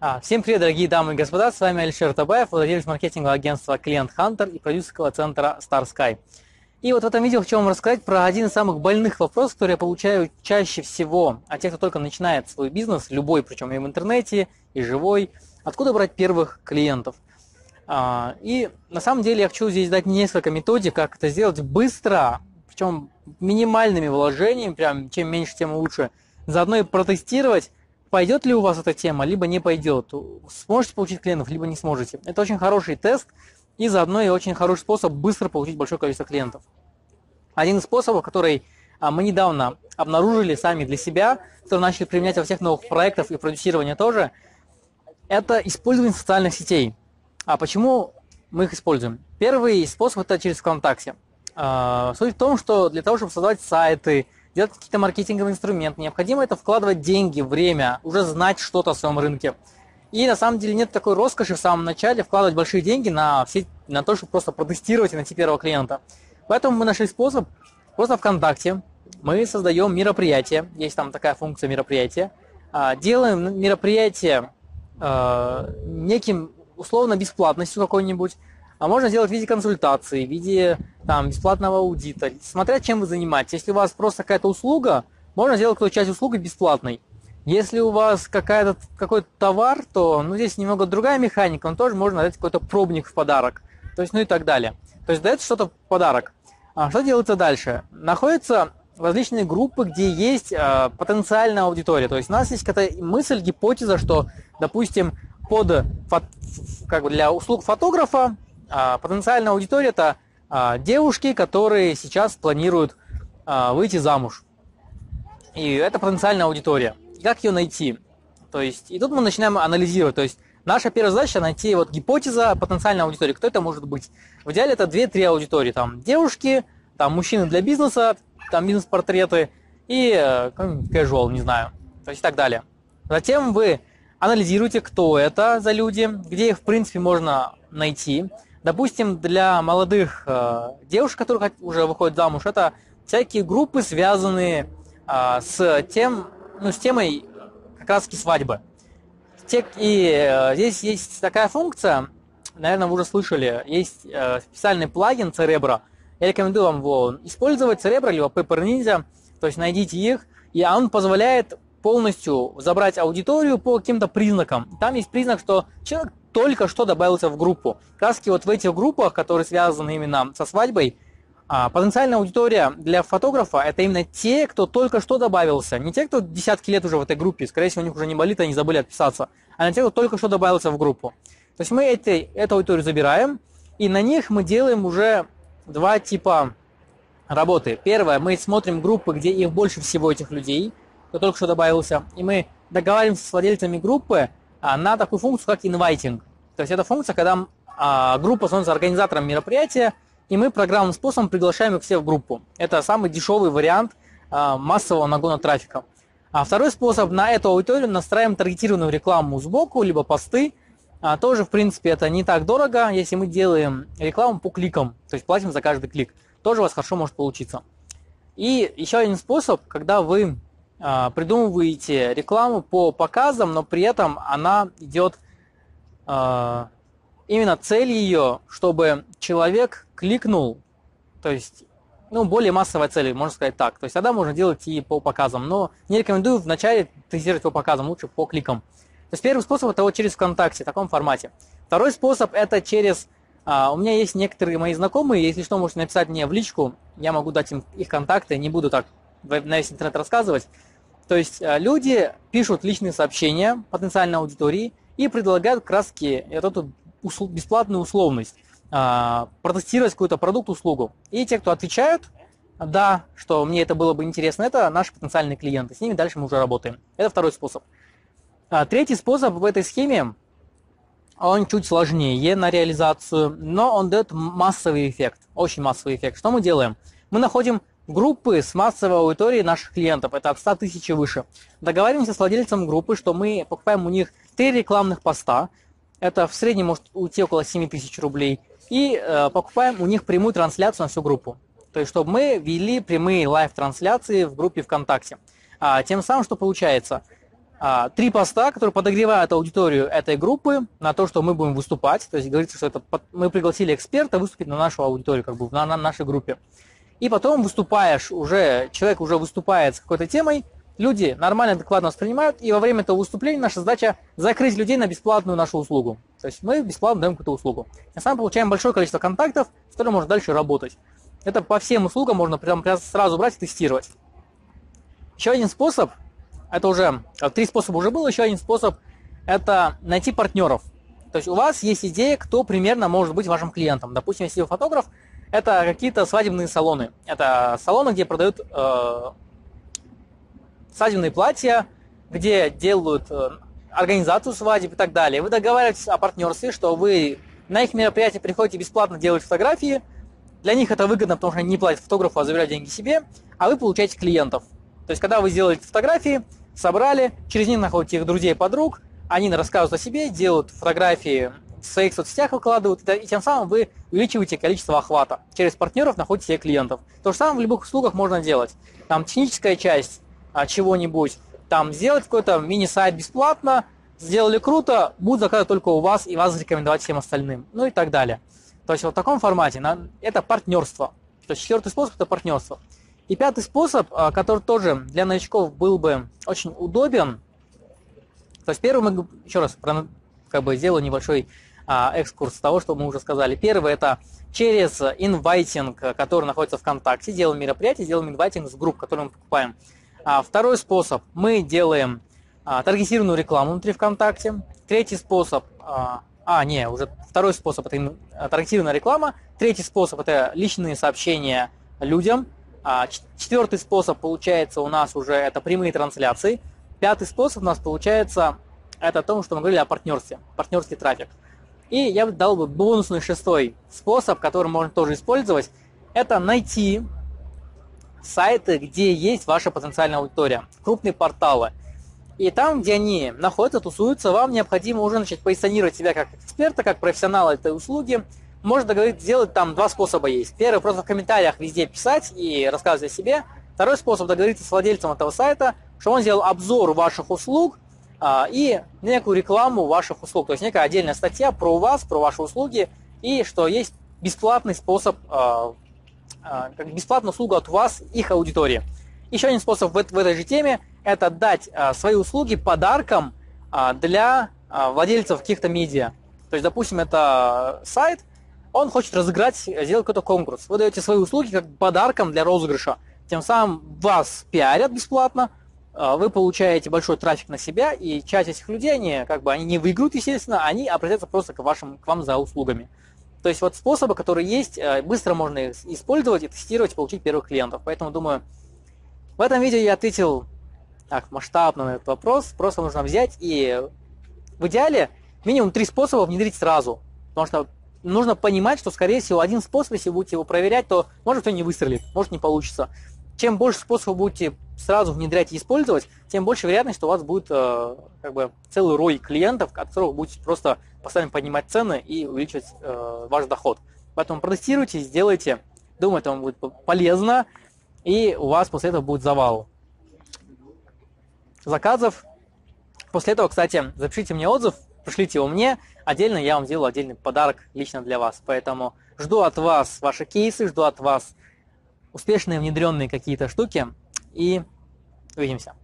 А, всем привет, дорогие дамы и господа, с вами Алишер Табаев, владелец маркетингового агентства Клиент Hunter и продюсерского центра Star Sky. И вот в этом видео хочу вам рассказать про один из самых больных вопросов, который я получаю чаще всего от тех, кто только начинает свой бизнес, любой, причем и в интернете, и живой. Откуда брать первых клиентов? А, и на самом деле я хочу здесь дать несколько методик, как это сделать быстро, причем минимальными вложениями, прям чем меньше, тем лучше. Заодно и протестировать, пойдет ли у вас эта тема, либо не пойдет. Сможете получить клиентов, либо не сможете. Это очень хороший тест и заодно и очень хороший способ быстро получить большое количество клиентов. Один из способов, который а, мы недавно обнаружили сами для себя, который начали применять во всех новых проектах и продюсирования тоже, это использование социальных сетей. А почему мы их используем? Первый способ это через ВКонтакте. А, суть в том, что для того, чтобы создавать сайты, делать какие-то маркетинговые инструменты. Необходимо это вкладывать деньги, время, уже знать что-то о своем рынке. И на самом деле нет такой роскоши в самом начале вкладывать большие деньги на, все, на то, чтобы просто протестировать и найти первого клиента. Поэтому мы нашли способ просто ВКонтакте. Мы создаем мероприятие, есть там такая функция мероприятия. А, делаем мероприятие а, неким условно бесплатностью какой-нибудь, а можно сделать в виде консультации, в виде там, бесплатного аудита, смотря чем вы занимаетесь. Если у вас просто какая-то услуга, можно сделать какую-то часть услуги бесплатной. Если у вас какая-то, какой-то товар, то ну, здесь немного другая механика, но тоже можно дать какой-то пробник в подарок. То есть, ну и так далее. То есть дается что-то в подарок. А что делается дальше? Находятся различные группы, где есть э, потенциальная аудитория. То есть у нас есть какая-то мысль, гипотеза, что, допустим, под, как бы для услуг фотографа потенциальная аудитория это а, девушки, которые сейчас планируют а, выйти замуж. И это потенциальная аудитория. Как ее найти? То есть, и тут мы начинаем анализировать. То есть, наша первая задача найти вот гипотеза потенциальной аудитории. Кто это может быть? В идеале это 2-3 аудитории. Там девушки, там мужчины для бизнеса, там бизнес-портреты и э, casual, не знаю. То есть и так далее. Затем вы анализируете, кто это за люди, где их в принципе можно найти. Допустим, для молодых э, девушек, которые уже выходят замуж, это всякие группы, связанные э, с тем, ну, с темой как раз свадьбы. И э, здесь есть такая функция, наверное, вы уже слышали, есть э, специальный плагин Cerebro. Я рекомендую вам его использовать, Cerebro либо Paper Ninja, то есть найдите их, и он позволяет полностью забрать аудиторию по каким-то признакам. Там есть признак, что человек только что добавился в группу. Краски вот в этих группах, которые связаны именно со свадьбой, а, потенциальная аудитория для фотографа это именно те, кто только что добавился. Не те, кто десятки лет уже в этой группе, скорее всего, у них уже не болит, они забыли отписаться, а на те, кто только что добавился в группу. То есть мы эти, эту аудиторию забираем, и на них мы делаем уже два типа работы. Первое, мы смотрим группы, где их больше всего этих людей, кто только что добавился, и мы договариваемся с владельцами группы на такую функцию, как инвайтинг. То есть это функция, когда а, группа становится организатором мероприятия, и мы программным способом приглашаем их все в группу. Это самый дешевый вариант а, массового нагона трафика. А второй способ, на эту аудиторию настраиваем таргетированную рекламу сбоку, либо посты. А, тоже, в принципе, это не так дорого, если мы делаем рекламу по кликам, то есть платим за каждый клик. Тоже у вас хорошо может получиться. И еще один способ, когда вы придумываете рекламу по показам, но при этом она идет а, именно цель ее, чтобы человек кликнул, то есть ну, более массовая цель, можно сказать так. То есть тогда можно делать и по показам, но не рекомендую вначале тестировать по показам, лучше по кликам. То есть первый способ это вот через ВКонтакте, в таком формате. Второй способ это через... А, у меня есть некоторые мои знакомые, если что, можете написать мне в личку, я могу дать им их контакты, не буду так на весь интернет рассказывать. То есть а, люди пишут личные сообщения потенциальной аудитории, и предлагают краски эту бесплатную условность, а, протестировать какой-то продукт, услугу. И те, кто отвечают, да, что мне это было бы интересно, это наши потенциальные клиенты. С ними дальше мы уже работаем. Это второй способ. А, третий способ в этой схеме, он чуть сложнее на реализацию, но он дает массовый эффект, очень массовый эффект. Что мы делаем? Мы находим группы с массовой аудиторией наших клиентов, это от 100 тысяч и выше. Договариваемся с владельцем группы, что мы покупаем у них 3 рекламных поста, это в среднем может уйти около 7 тысяч рублей, и э, покупаем у них прямую трансляцию на всю группу. То есть, чтобы мы вели прямые live-трансляции в группе ВКонтакте. А, тем самым, что получается? а, три поста, которые подогревают аудиторию этой группы на то, что мы будем выступать. То есть говорится, что это мы пригласили эксперта выступить на нашу аудиторию, как бы на, на нашей группе. И потом выступаешь уже, человек уже выступает с какой-то темой, люди нормально, адекватно воспринимают, и во время этого выступления наша задача закрыть людей на бесплатную нашу услугу. То есть мы бесплатно даем какую-то услугу. На самом получаем большое количество контактов, с которыми можно дальше работать. Это по всем услугам можно прям сразу брать и тестировать. Еще один способ, это уже, три способа уже было, еще один способ, это найти партнеров. То есть у вас есть идея, кто примерно может быть вашим клиентом. Допустим, если вы фотограф, это какие-то свадебные салоны. Это салоны, где продают э, свадебные платья, где делают э, организацию свадеб и так далее. Вы договариваетесь о партнерстве, что вы на их мероприятие приходите бесплатно делать фотографии. Для них это выгодно, потому что они не платят фотографу, а забирают деньги себе, а вы получаете клиентов. То есть, когда вы сделаете фотографии, собрали, через них находите их друзей подруг, они рассказывают о себе, делают фотографии в своих соцсетях выкладывают, и тем самым вы увеличиваете количество охвата. Через партнеров находите себе клиентов. То же самое в любых услугах можно делать. Там техническая часть а, чего-нибудь, там сделать какой-то мини-сайт бесплатно, сделали круто, будут заказывать только у вас и вас рекомендовать всем остальным, ну и так далее. То есть вот в таком формате это партнерство. То есть четвертый способ это партнерство. И пятый способ, а, который тоже для новичков был бы очень удобен, то есть первый мы, еще раз, как бы сделаю небольшой экскурс того, что мы уже сказали. Первый это через инвайтинг, который находится в ВКонтакте, делаем мероприятие, делаем инвайтинг с групп, которые мы покупаем. А, второй способ, мы делаем а, таргетированную рекламу внутри ВКонтакте. Третий способ, а, а не, уже второй способ это таргетированная реклама. Третий способ это личные сообщения людям. А, четвертый способ получается у нас уже это прямые трансляции. Пятый способ у нас получается это о том, что мы говорили о партнерстве, партнерский трафик. И я бы дал бы бонусный шестой способ, который можно тоже использовать. Это найти сайты, где есть ваша потенциальная аудитория, крупные порталы. И там, где они находятся, тусуются, вам необходимо уже начать позиционировать себя как эксперта, как профессионала этой услуги, можно договориться, сделать там два способа есть. Первый, просто в комментариях везде писать и рассказывать о себе. Второй способ договориться с владельцем этого сайта, что он сделал обзор ваших услуг и некую рекламу ваших услуг. То есть некая отдельная статья про вас, про ваши услуги и что есть бесплатный способ, а, а, бесплатная услуга от вас, их аудитории. Еще один способ в, этой же теме – это дать а, свои услуги подарком а, для а, владельцев каких-то медиа. То есть, допустим, это сайт, он хочет разыграть, сделать какой-то конкурс. Вы даете свои услуги как подарком для розыгрыша. Тем самым вас пиарят бесплатно, а, вы получаете большой трафик на себя, и часть этих людей, они как бы они не выиграют, естественно, они обратятся просто к, вашим, к вам за услугами. То есть вот способы, которые есть, э, быстро можно их использовать и тестировать, получить первых клиентов. Поэтому думаю, в этом видео я ответил так масштабно на этот вопрос. Просто нужно взять и в идеале минимум три способа внедрить сразу. Потому что нужно понимать, что, скорее всего, один способ, если будете его проверять, то может все не выстрелит, может не получится. Чем больше способов будете сразу внедрять и использовать, тем больше вероятность, что у вас будет э, как бы целый рой клиентов, от которых вы будете просто постоянно поднимать цены и увеличивать э, ваш доход. Поэтому протестируйте, сделайте. Думаю, это вам будет полезно, и у вас после этого будет завал заказов. После этого, кстати, запишите мне отзыв, пришлите его мне, отдельно я вам сделаю отдельный подарок лично для вас. Поэтому жду от вас ваши кейсы, жду от вас успешные внедренные какие-то штуки и увидимся.